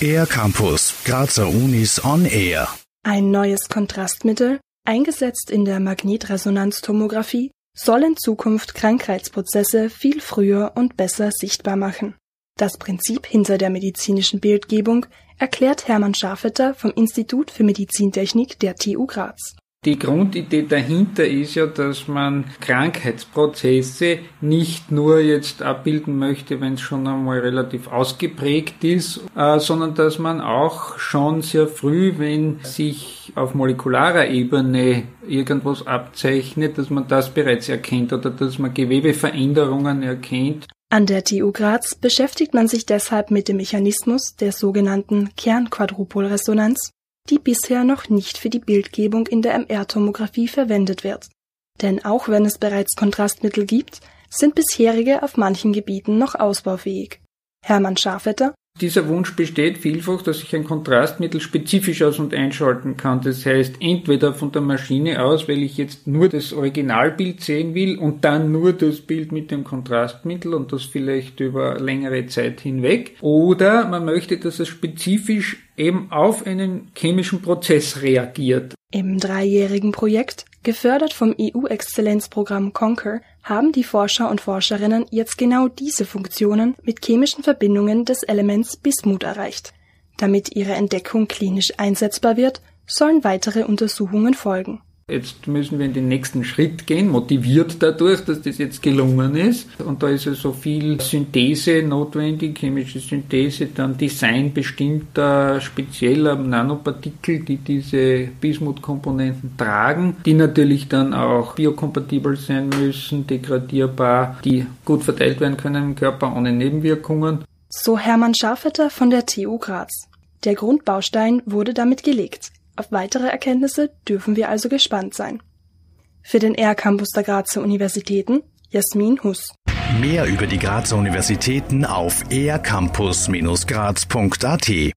Air Campus, Grazer Unis on Air. Ein neues Kontrastmittel, eingesetzt in der Magnetresonanztomographie, soll in Zukunft Krankheitsprozesse viel früher und besser sichtbar machen. Das Prinzip hinter der medizinischen Bildgebung erklärt Hermann Schafetter vom Institut für Medizintechnik der TU Graz. Die Grundidee dahinter ist ja, dass man Krankheitsprozesse nicht nur jetzt abbilden möchte, wenn es schon einmal relativ ausgeprägt ist, äh, sondern dass man auch schon sehr früh, wenn sich auf molekularer Ebene irgendwas abzeichnet, dass man das bereits erkennt oder dass man Gewebeveränderungen erkennt. An der TU Graz beschäftigt man sich deshalb mit dem Mechanismus der sogenannten Kernquadrupolresonanz die bisher noch nicht für die Bildgebung in der MR-Tomographie verwendet wird. Denn auch wenn es bereits Kontrastmittel gibt, sind bisherige auf manchen Gebieten noch ausbaufähig. Hermann Schafetter dieser Wunsch besteht vielfach, dass ich ein Kontrastmittel spezifisch aus- und einschalten kann. Das heißt, entweder von der Maschine aus, weil ich jetzt nur das Originalbild sehen will und dann nur das Bild mit dem Kontrastmittel und das vielleicht über längere Zeit hinweg. Oder man möchte, dass es spezifisch eben auf einen chemischen Prozess reagiert. Im dreijährigen Projekt, gefördert vom EU-Exzellenzprogramm Conquer, haben die Forscher und Forscherinnen jetzt genau diese Funktionen mit chemischen Verbindungen des Elements Bismut erreicht. Damit ihre Entdeckung klinisch einsetzbar wird, sollen weitere Untersuchungen folgen. Jetzt müssen wir in den nächsten Schritt gehen, motiviert dadurch, dass das jetzt gelungen ist. Und da ist ja so viel Synthese notwendig, chemische Synthese, dann Design bestimmter spezieller Nanopartikel, die diese Bismut-Komponenten tragen, die natürlich dann auch biokompatibel sein müssen, degradierbar, die gut verteilt werden können im Körper ohne Nebenwirkungen. So Hermann Scharfetter von der TU Graz. Der Grundbaustein wurde damit gelegt. Auf weitere Erkenntnisse dürfen wir also gespannt sein. Für den R-Campus der Grazer Universitäten Jasmin Huss. Mehr über die Grazer Universitäten auf ercampus-graz.at